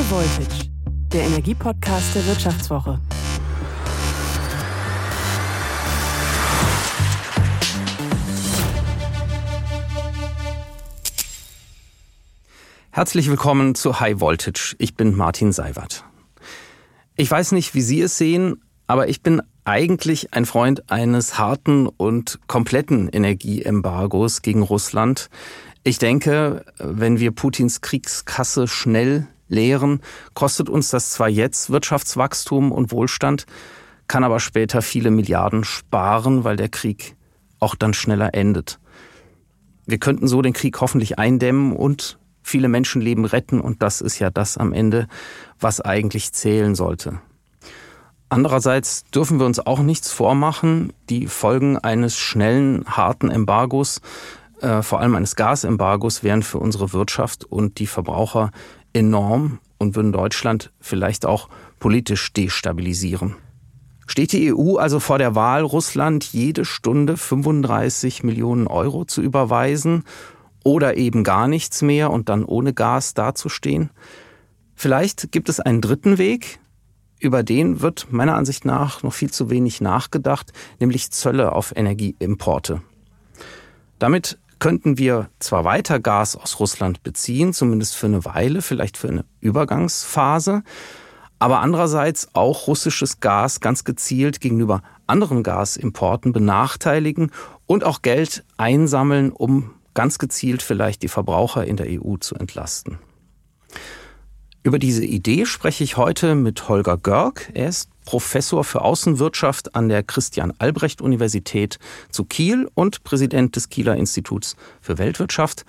High Voltage, der Energiepodcast der Wirtschaftswoche. Herzlich willkommen zu High Voltage. Ich bin Martin Seiwert. Ich weiß nicht, wie Sie es sehen, aber ich bin eigentlich ein Freund eines harten und kompletten Energieembargos gegen Russland. Ich denke, wenn wir Putins Kriegskasse schnell leeren, kostet uns das zwar jetzt Wirtschaftswachstum und Wohlstand, kann aber später viele Milliarden sparen, weil der Krieg auch dann schneller endet. Wir könnten so den Krieg hoffentlich eindämmen und viele Menschenleben retten und das ist ja das am Ende, was eigentlich zählen sollte. Andererseits dürfen wir uns auch nichts vormachen. Die Folgen eines schnellen, harten Embargos, äh, vor allem eines Gasembargos, wären für unsere Wirtschaft und die Verbraucher enorm und würden Deutschland vielleicht auch politisch destabilisieren. Steht die EU also vor der Wahl, Russland jede Stunde 35 Millionen Euro zu überweisen oder eben gar nichts mehr und dann ohne Gas dazustehen? Vielleicht gibt es einen dritten Weg, über den wird meiner Ansicht nach noch viel zu wenig nachgedacht, nämlich Zölle auf Energieimporte. Damit könnten wir zwar weiter Gas aus Russland beziehen, zumindest für eine Weile, vielleicht für eine Übergangsphase, aber andererseits auch russisches Gas ganz gezielt gegenüber anderen Gasimporten benachteiligen und auch Geld einsammeln, um ganz gezielt vielleicht die Verbraucher in der EU zu entlasten. Über diese Idee spreche ich heute mit Holger Görg. Er ist Professor für Außenwirtschaft an der Christian Albrecht Universität zu Kiel und Präsident des Kieler Instituts für Weltwirtschaft.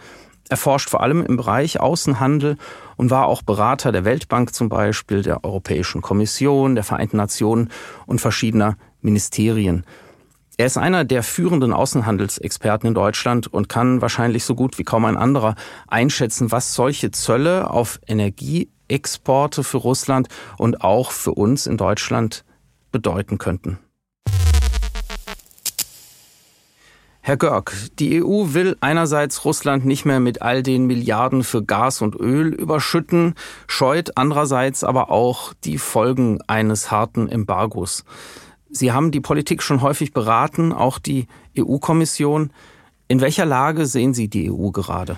Er forscht vor allem im Bereich Außenhandel und war auch Berater der Weltbank zum Beispiel, der Europäischen Kommission, der Vereinten Nationen und verschiedener Ministerien. Er ist einer der führenden Außenhandelsexperten in Deutschland und kann wahrscheinlich so gut wie kaum ein anderer einschätzen, was solche Zölle auf Energie Exporte für Russland und auch für uns in Deutschland bedeuten könnten. Herr Görg, die EU will einerseits Russland nicht mehr mit all den Milliarden für Gas und Öl überschütten, scheut andererseits aber auch die Folgen eines harten Embargos. Sie haben die Politik schon häufig beraten, auch die EU-Kommission. In welcher Lage sehen Sie die EU gerade?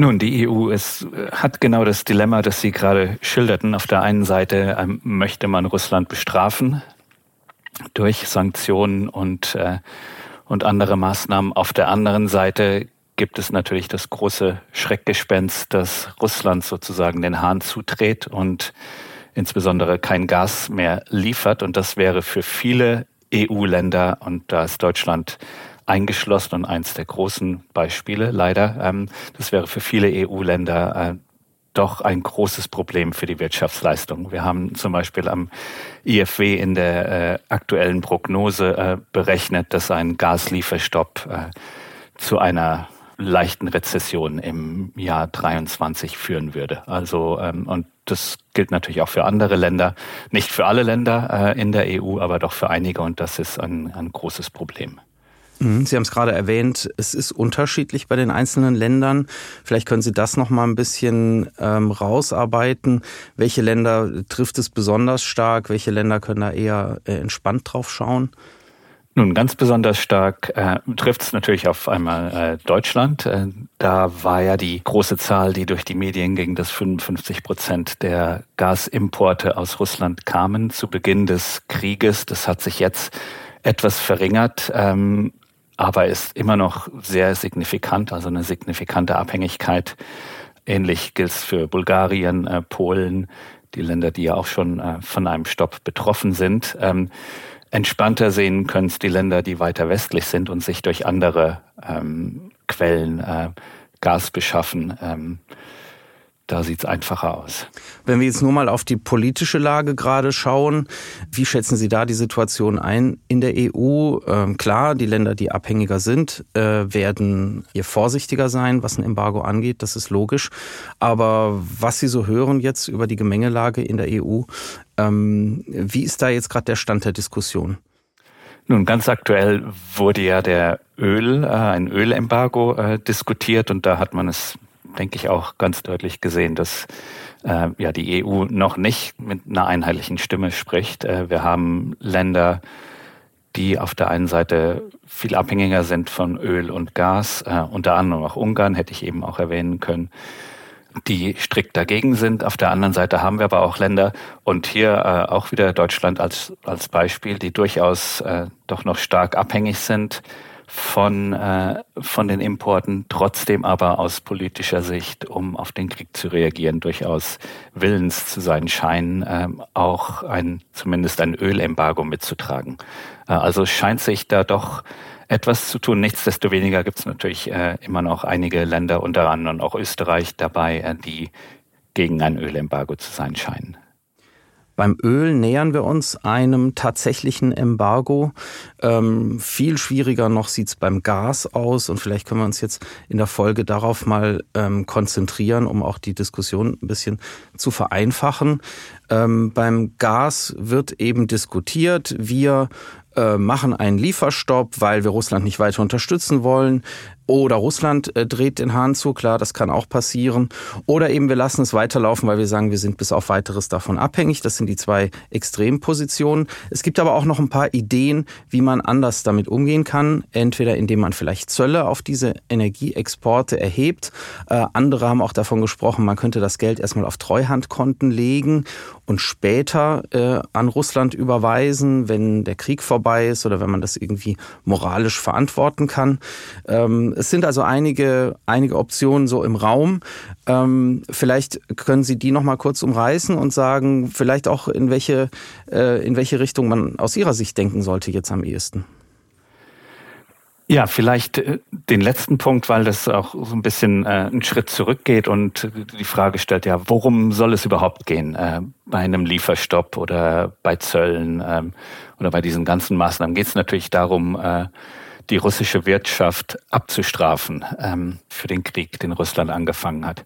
Nun, die EU ist, hat genau das Dilemma, das Sie gerade schilderten. Auf der einen Seite ähm, möchte man Russland bestrafen durch Sanktionen und, äh, und andere Maßnahmen. Auf der anderen Seite gibt es natürlich das große Schreckgespenst, dass Russland sozusagen den Hahn zudreht und insbesondere kein Gas mehr liefert. Und das wäre für viele EU-Länder, und da ist Deutschland eingeschlossen und eins der großen Beispiele leider. Ähm, das wäre für viele EU-Länder äh, doch ein großes Problem für die Wirtschaftsleistung. Wir haben zum Beispiel am IFW in der äh, aktuellen Prognose äh, berechnet, dass ein Gaslieferstopp äh, zu einer leichten Rezession im Jahr 23 führen würde. Also ähm, und das gilt natürlich auch für andere Länder, nicht für alle Länder äh, in der EU, aber doch für einige und das ist ein, ein großes Problem. Mhm, Sie haben es gerade erwähnt, es ist unterschiedlich bei den einzelnen Ländern. Vielleicht können Sie das noch mal ein bisschen ähm, rausarbeiten. Welche Länder trifft es besonders stark? Welche Länder können da eher äh, entspannt drauf schauen? Nun, ganz besonders stark äh, trifft es natürlich auf einmal äh, Deutschland. Äh, da war ja die große Zahl, die durch die Medien ging, dass 55 Prozent der Gasimporte aus Russland kamen zu Beginn des Krieges. Das hat sich jetzt etwas verringert. Ähm, aber ist immer noch sehr signifikant, also eine signifikante Abhängigkeit. Ähnlich gilt es für Bulgarien, äh, Polen, die Länder, die ja auch schon äh, von einem Stopp betroffen sind. Ähm, entspannter sehen können es die Länder, die weiter westlich sind und sich durch andere ähm, Quellen äh, Gas beschaffen. Ähm, da sieht es einfacher aus. Wenn wir jetzt nur mal auf die politische Lage gerade schauen, wie schätzen Sie da die Situation ein in der EU? Ähm, klar, die Länder, die abhängiger sind, äh, werden hier vorsichtiger sein, was ein Embargo angeht. Das ist logisch. Aber was Sie so hören jetzt über die Gemengelage in der EU, ähm, wie ist da jetzt gerade der Stand der Diskussion? Nun, ganz aktuell wurde ja der Öl, äh, ein Ölembargo äh, diskutiert und da hat man es denke ich, auch ganz deutlich gesehen, dass äh, ja die EU noch nicht mit einer einheitlichen Stimme spricht. Äh, wir haben Länder, die auf der einen Seite viel abhängiger sind von Öl und Gas, äh, unter anderem auch Ungarn, hätte ich eben auch erwähnen können, die strikt dagegen sind. Auf der anderen Seite haben wir aber auch Länder und hier äh, auch wieder Deutschland als, als Beispiel, die durchaus äh, doch noch stark abhängig sind von, äh, von den Importen, trotzdem aber aus politischer Sicht, um auf den Krieg zu reagieren, durchaus willens zu sein scheinen, äh, auch ein, zumindest ein Ölembargo mitzutragen. Äh, also scheint sich da doch etwas zu tun. Nichtsdestoweniger gibt es natürlich äh, immer noch einige Länder, unter anderem auch Österreich dabei, äh, die gegen ein Ölembargo zu sein scheinen. Beim Öl nähern wir uns einem tatsächlichen Embargo. Ähm, viel schwieriger noch sieht's beim Gas aus und vielleicht können wir uns jetzt in der Folge darauf mal ähm, konzentrieren, um auch die Diskussion ein bisschen zu vereinfachen. Ähm, beim Gas wird eben diskutiert, wir äh, machen einen Lieferstopp, weil wir Russland nicht weiter unterstützen wollen. Oder Russland äh, dreht den Hahn zu, klar, das kann auch passieren. Oder eben wir lassen es weiterlaufen, weil wir sagen, wir sind bis auf weiteres davon abhängig. Das sind die zwei Extrempositionen. Es gibt aber auch noch ein paar Ideen, wie man anders damit umgehen kann. Entweder indem man vielleicht Zölle auf diese Energieexporte erhebt. Äh, andere haben auch davon gesprochen, man könnte das Geld erstmal auf Treuhandkonten legen und später äh, an Russland überweisen, wenn der Krieg vorbei ist oder wenn man das irgendwie moralisch verantworten kann. Ähm, es sind also einige, einige Optionen so im Raum. Ähm, vielleicht können Sie die noch mal kurz umreißen und sagen, vielleicht auch in welche, äh, in welche Richtung man aus Ihrer Sicht denken sollte jetzt am ehesten. Ja, vielleicht äh, den letzten Punkt, weil das auch so ein bisschen äh, einen Schritt zurückgeht und die Frage stellt ja, worum soll es überhaupt gehen äh, bei einem Lieferstopp oder bei Zöllen ähm, oder bei diesen ganzen Maßnahmen? Geht es natürlich darum, äh, die russische Wirtschaft abzustrafen ähm, für den Krieg, den Russland angefangen hat.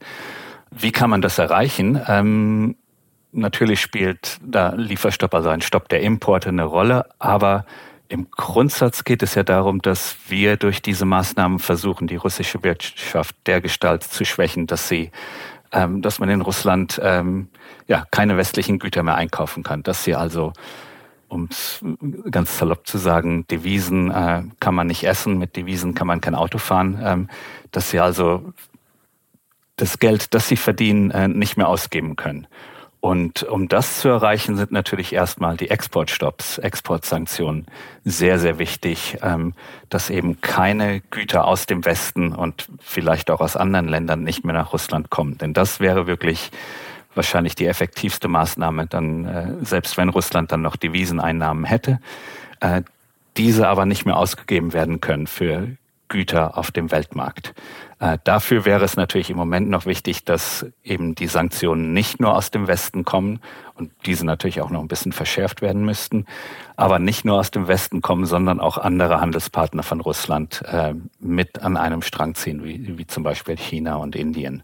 Wie kann man das erreichen? Ähm, natürlich spielt da Lieferstopp, also ein Stopp der Importe eine Rolle, aber im Grundsatz geht es ja darum, dass wir durch diese Maßnahmen versuchen, die russische Wirtschaft dergestalt zu schwächen, dass sie, ähm, dass man in Russland ähm, ja keine westlichen Güter mehr einkaufen kann, dass sie also um es ganz salopp zu sagen, Devisen äh, kann man nicht essen, mit Devisen kann man kein Auto fahren, ähm, dass sie also das Geld, das sie verdienen, äh, nicht mehr ausgeben können. Und um das zu erreichen, sind natürlich erstmal die Exportstopps, Exportsanktionen sehr, sehr wichtig, ähm, dass eben keine Güter aus dem Westen und vielleicht auch aus anderen Ländern nicht mehr nach Russland kommen. Denn das wäre wirklich wahrscheinlich die effektivste Maßnahme, dann äh, selbst wenn Russland dann noch Deviseneinnahmen hätte, äh, diese aber nicht mehr ausgegeben werden können für Güter auf dem Weltmarkt. Äh, dafür wäre es natürlich im Moment noch wichtig, dass eben die Sanktionen nicht nur aus dem Westen kommen und diese natürlich auch noch ein bisschen verschärft werden müssten, aber nicht nur aus dem Westen kommen, sondern auch andere Handelspartner von Russland mit an einem Strang ziehen, wie, wie zum Beispiel China und Indien.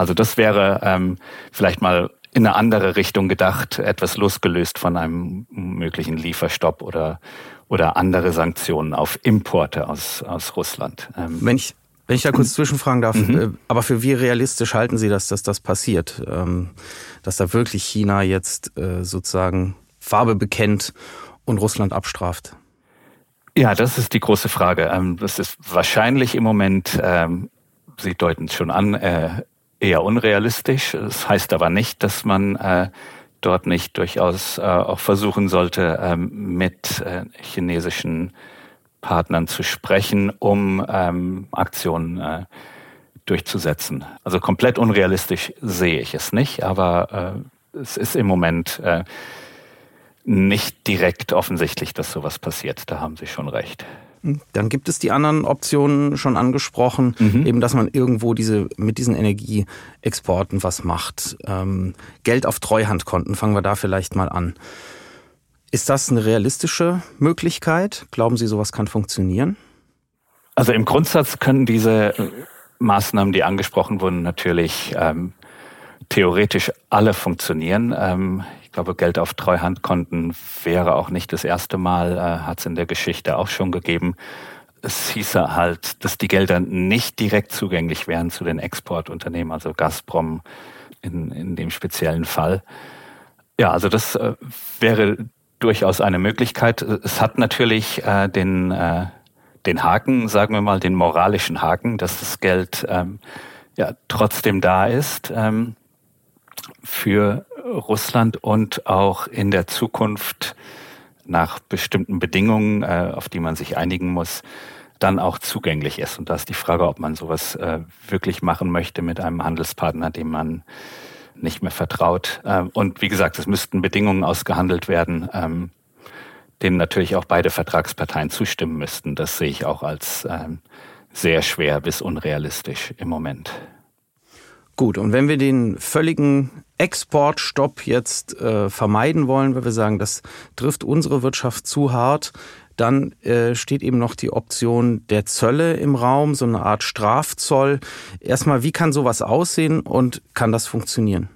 Also das wäre ähm, vielleicht mal in eine andere Richtung gedacht, etwas losgelöst von einem möglichen Lieferstopp oder, oder andere Sanktionen auf Importe aus, aus Russland. Ähm wenn ich wenn ich da kurz zwischenfragen darf, mhm. Äh, aber für wie realistisch halten Sie das, dass das passiert? Ähm, dass da wirklich China jetzt äh, sozusagen Farbe bekennt und Russland abstraft? Ja, das ist die große Frage. Ähm, das ist wahrscheinlich im Moment, ähm, Sie deuten es schon an, äh, eher unrealistisch. Das heißt aber nicht, dass man äh, dort nicht durchaus äh, auch versuchen sollte, ähm, mit äh, chinesischen Partnern zu sprechen, um ähm, Aktionen äh, durchzusetzen. Also komplett unrealistisch sehe ich es nicht, aber äh, es ist im Moment äh, nicht direkt offensichtlich, dass sowas passiert. Da haben Sie schon recht. Dann gibt es die anderen Optionen schon angesprochen, mhm. eben, dass man irgendwo diese mit diesen Energieexporten was macht. Ähm, Geld auf Treuhandkonten, fangen wir da vielleicht mal an. Ist das eine realistische Möglichkeit? Glauben Sie, sowas kann funktionieren? Also im Grundsatz können diese Maßnahmen, die angesprochen wurden, natürlich ähm, theoretisch alle funktionieren. Ähm, ich glaube, Geld auf Treuhandkonten wäre auch nicht das erste Mal, äh, hat es in der Geschichte auch schon gegeben. es hieße halt, dass die Gelder nicht direkt zugänglich wären zu den Exportunternehmen, also Gazprom in, in dem speziellen Fall. Ja, also das äh, wäre durchaus eine Möglichkeit. Es hat natürlich äh, den, äh, den Haken, sagen wir mal, den moralischen Haken, dass das Geld ähm, ja trotzdem da ist ähm, für Russland und auch in der Zukunft nach bestimmten Bedingungen, äh, auf die man sich einigen muss, dann auch zugänglich ist. Und da ist die Frage, ob man sowas äh, wirklich machen möchte mit einem Handelspartner, dem man nicht mehr vertraut. Ähm, und wie gesagt, es müssten Bedingungen ausgehandelt werden, ähm, denen natürlich auch beide Vertragsparteien zustimmen müssten. Das sehe ich auch als ähm, sehr schwer bis unrealistisch im Moment. Gut, und wenn wir den völligen Exportstopp jetzt äh, vermeiden wollen, weil wir sagen, das trifft unsere Wirtschaft zu hart, dann äh, steht eben noch die Option der Zölle im Raum, so eine Art Strafzoll. Erstmal, wie kann sowas aussehen und kann das funktionieren?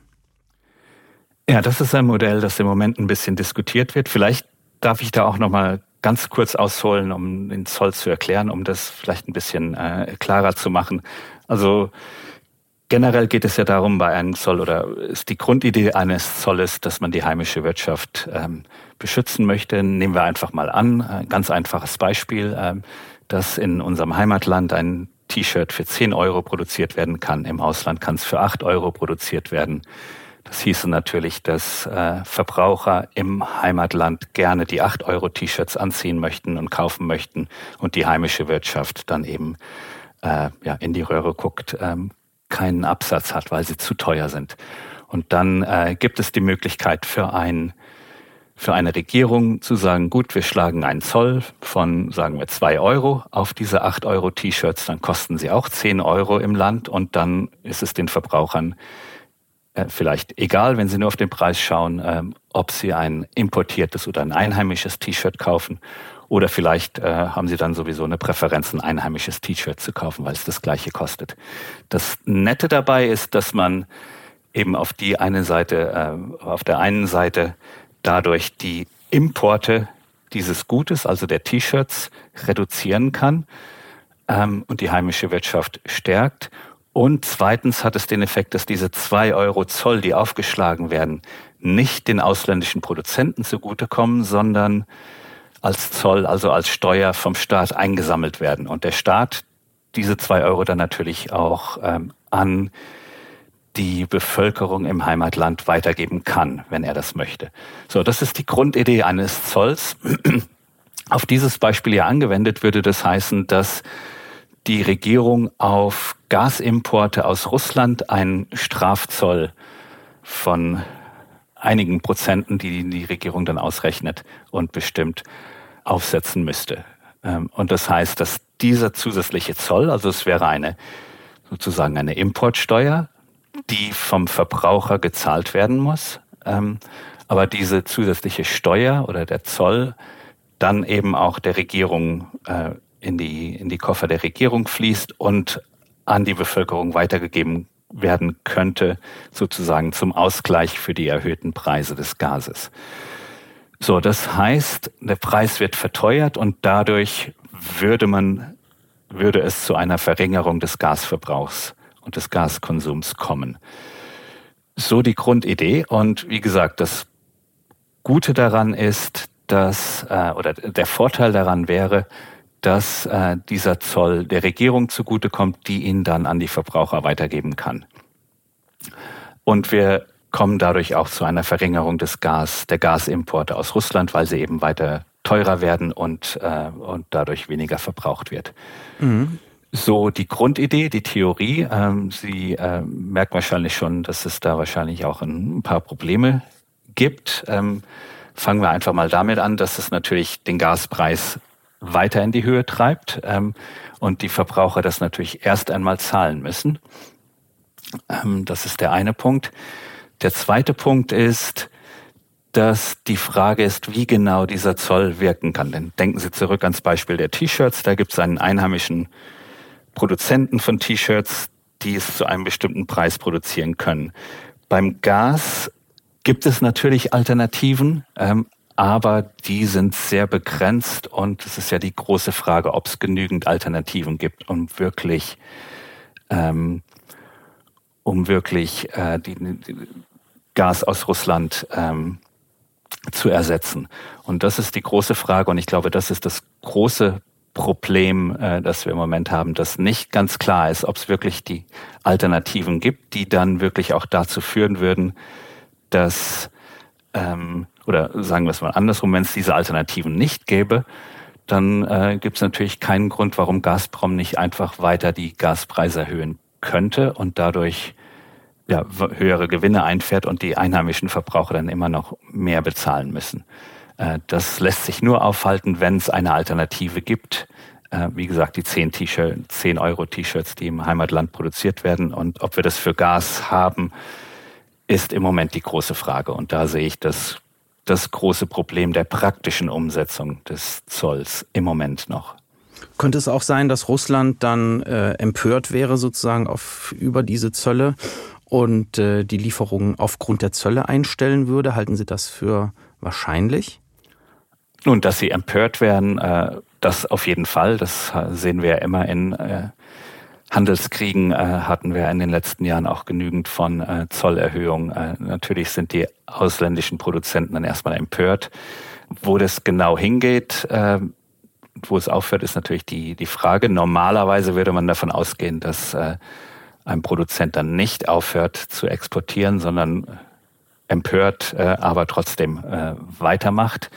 Ja, das ist ein Modell, das im Moment ein bisschen diskutiert wird. Vielleicht darf ich da auch noch mal ganz kurz ausholen, um den Zoll zu erklären, um das vielleicht ein bisschen äh, klarer zu machen. Also Generell geht es ja darum, bei einem Zoll oder ist die Grundidee eines Zolles, dass man die heimische Wirtschaft ähm, beschützen möchte. Nehmen wir einfach mal an, ein ganz einfaches Beispiel, ähm, dass in unserem Heimatland ein T-Shirt für 10 Euro produziert werden kann. Im Ausland kann es für 8 Euro produziert werden. Das hieße natürlich, dass äh, Verbraucher im Heimatland gerne die 8 Euro T-Shirts anziehen möchten und kaufen möchten und die heimische Wirtschaft dann eben äh, ja, in die Röhre guckt, ähm, keinen Absatz hat, weil sie zu teuer sind. Und dann äh, gibt es die Möglichkeit für ein für eine Regierung zu sagen, gut, wir schlagen einen Zoll von, sagen wir, zwei Euro auf diese acht Euro T-Shirts, dann kosten sie auch zehn Euro im Land und dann ist es den Verbrauchern äh, vielleicht egal, wenn sie nur auf den Preis schauen, äh, ob sie ein importiertes oder ein einheimisches T-Shirt kaufen oder vielleicht äh, haben Sie dann sowieso eine Präferenz, ein einheimisches T-Shirt zu kaufen, weil es das gleiche kostet. Das Nette dabei ist, dass man eben auf die eine Seite, äh, auf der einen Seite dadurch die Importe dieses Gutes, also der T-Shirts, reduzieren kann ähm, und die heimische Wirtschaft stärkt. Und zweitens hat es den Effekt, dass diese zwei Euro Zoll, die aufgeschlagen werden, nicht den ausländischen Produzenten zugutekommen, sondern als Zoll, also als Steuer vom Staat eingesammelt werden. Und der Staat diese zwei Euro dann natürlich auch ähm, an die Bevölkerung im Heimatland weitergeben kann, wenn er das möchte. So, das ist die Grundidee eines Zolls. Auf dieses Beispiel ja angewendet würde das heißen, dass die Regierung auf Gasimporte aus Russland einen Strafzoll von einigen Prozenten, die die Regierung dann ausrechnet und bestimmt, aufsetzen müsste. Ähm, und das heißt, dass dieser zusätzliche Zoll, also es wäre eine sozusagen eine Importsteuer, die vom Verbraucher gezahlt werden muss, ähm, aber diese zusätzliche Steuer oder der Zoll dann eben auch der Regierung äh, in die in die Koffer der Regierung fließt und an die Bevölkerung weitergegeben werden könnte, sozusagen zum Ausgleich für die erhöhten Preise des Gases. So, das heißt, der Preis wird verteuert und dadurch würde man, würde es zu einer Verringerung des Gasverbrauchs und des Gaskonsums kommen. So die Grundidee. Und wie gesagt, das Gute daran ist, dass, äh, oder der Vorteil daran wäre, dass äh, dieser Zoll der Regierung zugutekommt, die ihn dann an die Verbraucher weitergeben kann. Und wir kommen dadurch auch zu einer Verringerung des Gas, der Gasimporte aus Russland, weil sie eben weiter teurer werden und, äh, und dadurch weniger verbraucht wird. Mhm. So die Grundidee, die Theorie. Ähm, Sie äh, merken wahrscheinlich schon, dass es da wahrscheinlich auch ein paar Probleme gibt. Ähm, fangen wir einfach mal damit an, dass es natürlich den Gaspreis weiter in die Höhe treibt ähm, und die Verbraucher das natürlich erst einmal zahlen müssen. Ähm, das ist der eine Punkt. Der zweite Punkt ist, dass die Frage ist, wie genau dieser Zoll wirken kann. Denn denken Sie zurück ans Beispiel der T-Shirts. Da gibt es einen einheimischen Produzenten von T-Shirts, die es zu einem bestimmten Preis produzieren können. Beim Gas gibt es natürlich Alternativen, ähm, aber die sind sehr begrenzt und es ist ja die große Frage, ob es genügend Alternativen gibt, um wirklich, ähm, um wirklich äh, die, die Gas aus Russland ähm, zu ersetzen. Und das ist die große Frage und ich glaube, das ist das große Problem, äh, das wir im Moment haben, dass nicht ganz klar ist, ob es wirklich die Alternativen gibt, die dann wirklich auch dazu führen würden, dass ähm, oder sagen wir es mal andersrum, wenn es diese Alternativen nicht gäbe, dann äh, gibt es natürlich keinen Grund, warum Gazprom nicht einfach weiter die Gaspreise erhöhen könnte und dadurch ja, höhere Gewinne einfährt und die einheimischen Verbraucher dann immer noch mehr bezahlen müssen. Äh, das lässt sich nur aufhalten, wenn es eine Alternative gibt. Äh, wie gesagt, die 10, 10 Euro T-Shirts, die im Heimatland produziert werden. Und ob wir das für Gas haben, ist im Moment die große Frage. Und da sehe ich das das große Problem der praktischen Umsetzung des Zolls im Moment noch. Könnte es auch sein, dass Russland dann äh, empört wäre sozusagen auf, über diese Zölle und äh, die Lieferungen aufgrund der Zölle einstellen würde? Halten Sie das für wahrscheinlich? Nun, dass sie empört werden, äh, das auf jeden Fall. Das sehen wir ja immer in äh, Handelskriegen äh, hatten wir in den letzten Jahren auch genügend von äh, Zollerhöhungen. Äh, natürlich sind die ausländischen Produzenten dann erstmal empört. Wo das genau hingeht, äh, wo es aufhört, ist natürlich die, die Frage. Normalerweise würde man davon ausgehen, dass äh, ein Produzent dann nicht aufhört zu exportieren, sondern empört, äh, aber trotzdem äh, weitermacht.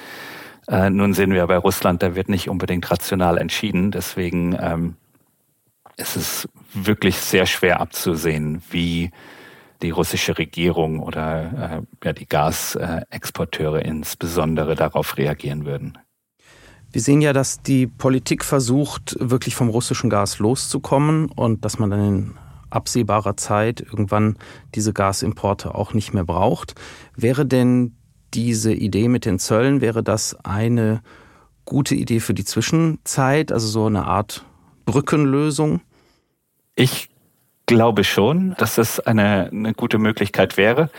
Äh, nun sehen wir bei Russland, da wird nicht unbedingt rational entschieden. Deswegen ähm, es ist wirklich sehr schwer abzusehen, wie die russische Regierung oder äh, ja, die Gasexporteure insbesondere darauf reagieren würden. Wir sehen ja, dass die Politik versucht, wirklich vom russischen Gas loszukommen und dass man dann in absehbarer Zeit irgendwann diese Gasimporte auch nicht mehr braucht. Wäre denn diese Idee mit den Zöllen, wäre das eine gute Idee für die Zwischenzeit, also so eine Art Brückenlösung? Ich glaube schon, dass das eine, eine gute Möglichkeit wäre.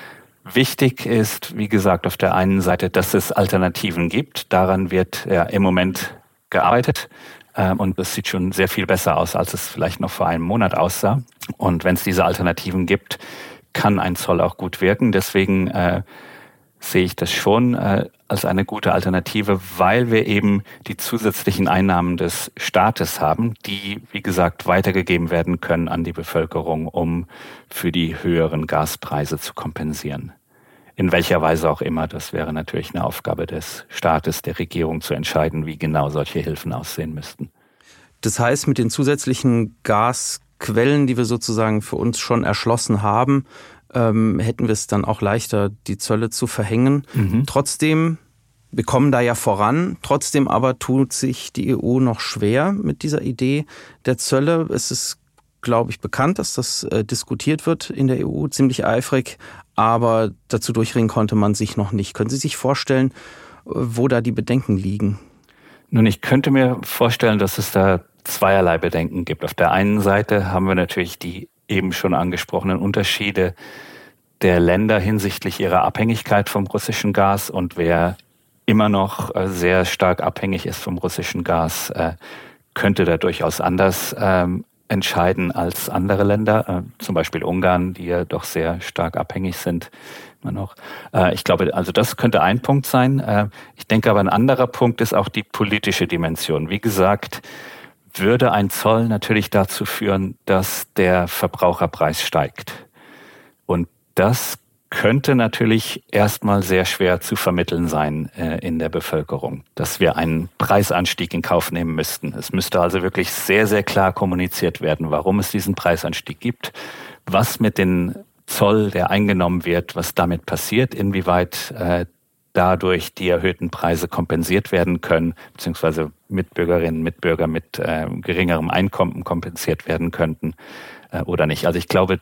Wichtig ist, wie gesagt, auf der einen Seite, dass es Alternativen gibt. Daran wird ja im Moment gearbeitet. Ähm, und es sieht schon sehr viel besser aus, als es vielleicht noch vor einem Monat aussah. Und wenn es diese Alternativen gibt, kann ein Zoll auch gut wirken. Deswegen äh, sehe ich das schon äh, als eine gute Alternative, weil wir eben die zusätzlichen Einnahmen des Staates haben, die, wie gesagt, weitergegeben werden können an die Bevölkerung, um für die höheren Gaspreise zu kompensieren. In welcher Weise auch immer, das wäre natürlich eine Aufgabe des Staates, der Regierung zu entscheiden, wie genau solche Hilfen aussehen müssten. Das heißt, mit den zusätzlichen Gasquellen, die wir sozusagen für uns schon erschlossen haben, ähm, hätten wir es dann auch leichter, die Zölle zu verhängen. Mhm. Trotzdem, wir kommen da ja voran, trotzdem aber tut sich die EU noch schwer mit dieser Idee der Zölle. Es ist, glaube ich, bekannt, dass das äh, diskutiert wird in der EU, ziemlich eifrig, aber dazu durchringen konnte man sich noch nicht. Können Sie sich vorstellen, wo da die Bedenken liegen? Nun, ich könnte mir vorstellen, dass es da zweierlei Bedenken gibt. Auf der einen Seite haben wir natürlich die eben schon angesprochenen Unterschiede der Länder hinsichtlich ihrer Abhängigkeit vom russischen Gas und wer immer noch äh, sehr stark abhängig ist vom russischen Gas, äh, könnte da durchaus anders ähm, entscheiden als andere Länder, äh, zum Beispiel Ungarn, die ja doch sehr stark abhängig sind. Immer noch. Ich glaube, also das könnte ein Punkt sein. Ich denke aber ein anderer Punkt ist auch die politische Dimension. Wie gesagt, würde ein Zoll natürlich dazu führen, dass der Verbraucherpreis steigt. Und das könnte natürlich erstmal sehr schwer zu vermitteln sein äh, in der Bevölkerung, dass wir einen Preisanstieg in Kauf nehmen müssten. Es müsste also wirklich sehr, sehr klar kommuniziert werden, warum es diesen Preisanstieg gibt, was mit dem Zoll, der eingenommen wird, was damit passiert, inwieweit äh, dadurch die erhöhten Preise kompensiert werden können, beziehungsweise Mitbürgerinnen Mitbürger mit äh, geringerem Einkommen kompensiert werden könnten äh, oder nicht. Also ich glaube,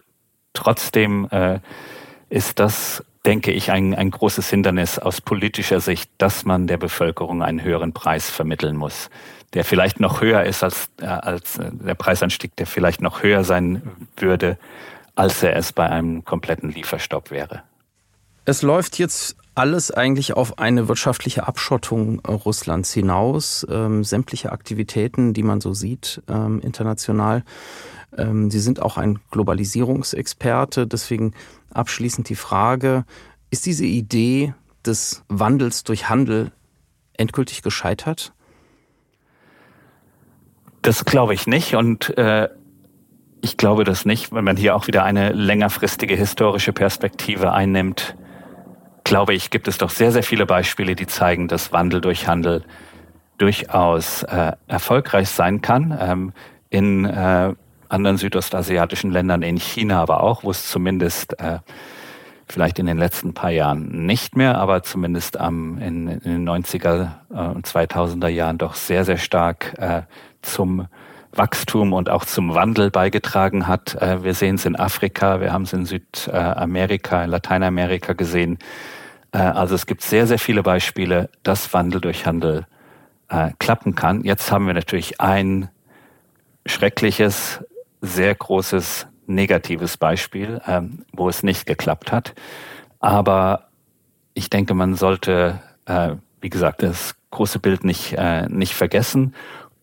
trotzdem äh, ist das, denke ich, ein, ein großes Hindernis aus politischer Sicht, dass man der Bevölkerung einen höheren Preis vermitteln muss, der vielleicht noch höher ist als, äh, als äh, der Preisanstieg, der vielleicht noch höher sein würde, als er es bei einem kompletten Lieferstopp wäre. Es läuft jetzt alles eigentlich auf eine wirtschaftliche Abschottung Russlands hinaus. Ähm, sämtliche Aktivitäten, die man so sieht ähm, international. Ähm, Sie sind auch ein Globalisierungsexperte. Deswegen abschließend die Frage, ist diese Idee des Wandels durch Handel endgültig gescheitert? Das glaube ich nicht und äh, ich glaube das nicht, wenn man hier auch wieder eine längerfristige historische Perspektive einnimmt. Glaube ich, gibt es doch sehr, sehr viele Beispiele, die zeigen, dass Wandel durch Handel durchaus äh, erfolgreich sein kann. Ähm, in äh, anderen südostasiatischen Ländern, in China aber auch, wo es zumindest äh, vielleicht in den letzten paar Jahren nicht mehr, aber zumindest am, in, in den 90er und 2000er Jahren doch sehr, sehr stark äh, zum Wachstum und auch zum Wandel beigetragen hat. Äh, wir sehen es in Afrika, wir haben es in Südamerika, in Lateinamerika gesehen. Äh, also es gibt sehr, sehr viele Beispiele, dass Wandel durch Handel äh, klappen kann. Jetzt haben wir natürlich ein schreckliches, sehr großes negatives Beispiel, ähm, wo es nicht geklappt hat. Aber ich denke, man sollte, wie gesagt, das große Bild nicht, nicht vergessen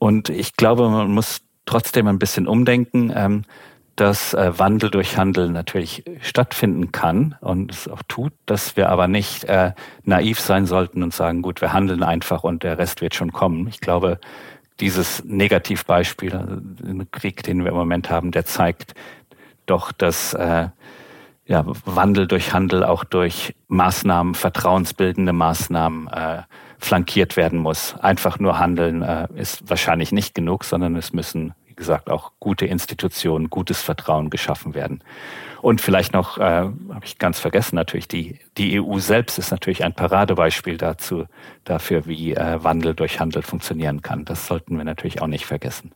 und ich glaube, man muss trotzdem ein bisschen umdenken, ähm, dass äh, Wandel durch Handel natürlich stattfinden kann und es auch tut, dass wir aber nicht äh, naiv sein sollten und sagen, gut, wir handeln einfach und der Rest wird schon kommen. Ich glaube, dieses Negativbeispiel, also den Krieg, den wir im Moment haben, der zeigt doch, dass äh, ja, Wandel durch Handel auch durch Maßnahmen, vertrauensbildende Maßnahmen äh, flankiert werden muss. Einfach nur handeln äh, ist wahrscheinlich nicht genug, sondern es müssen, wie gesagt, auch gute Institutionen, gutes Vertrauen geschaffen werden. Und vielleicht noch, äh, habe ich ganz vergessen, natürlich die, die EU selbst ist natürlich ein Paradebeispiel dazu, dafür, wie äh, Wandel durch Handel funktionieren kann. Das sollten wir natürlich auch nicht vergessen.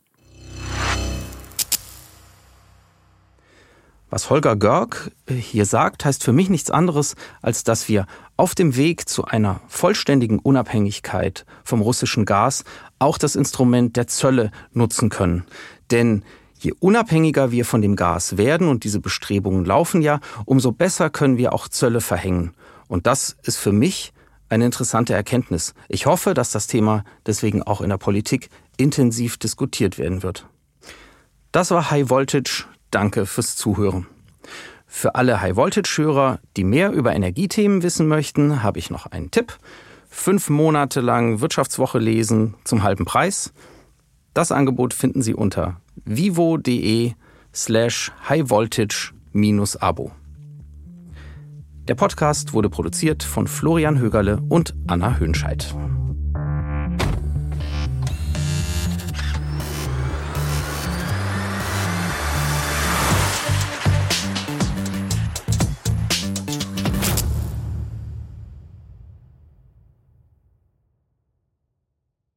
Was Holger Görg äh, hier sagt, heißt für mich nichts anderes, als dass wir auf dem Weg zu einer vollständigen Unabhängigkeit vom russischen Gas auch das Instrument der Zölle nutzen können. Denn je unabhängiger wir von dem Gas werden, und diese Bestrebungen laufen ja, umso besser können wir auch Zölle verhängen. Und das ist für mich eine interessante Erkenntnis. Ich hoffe, dass das Thema deswegen auch in der Politik intensiv diskutiert werden wird. Das war High Voltage, Danke fürs Zuhören. Für alle High-Voltage-Hörer, die mehr über Energiethemen wissen möchten, habe ich noch einen Tipp. Fünf Monate lang Wirtschaftswoche lesen zum halben Preis. Das Angebot finden Sie unter vivo.de slash highvoltage-abo. Der Podcast wurde produziert von Florian Högerle und Anna Hönscheid.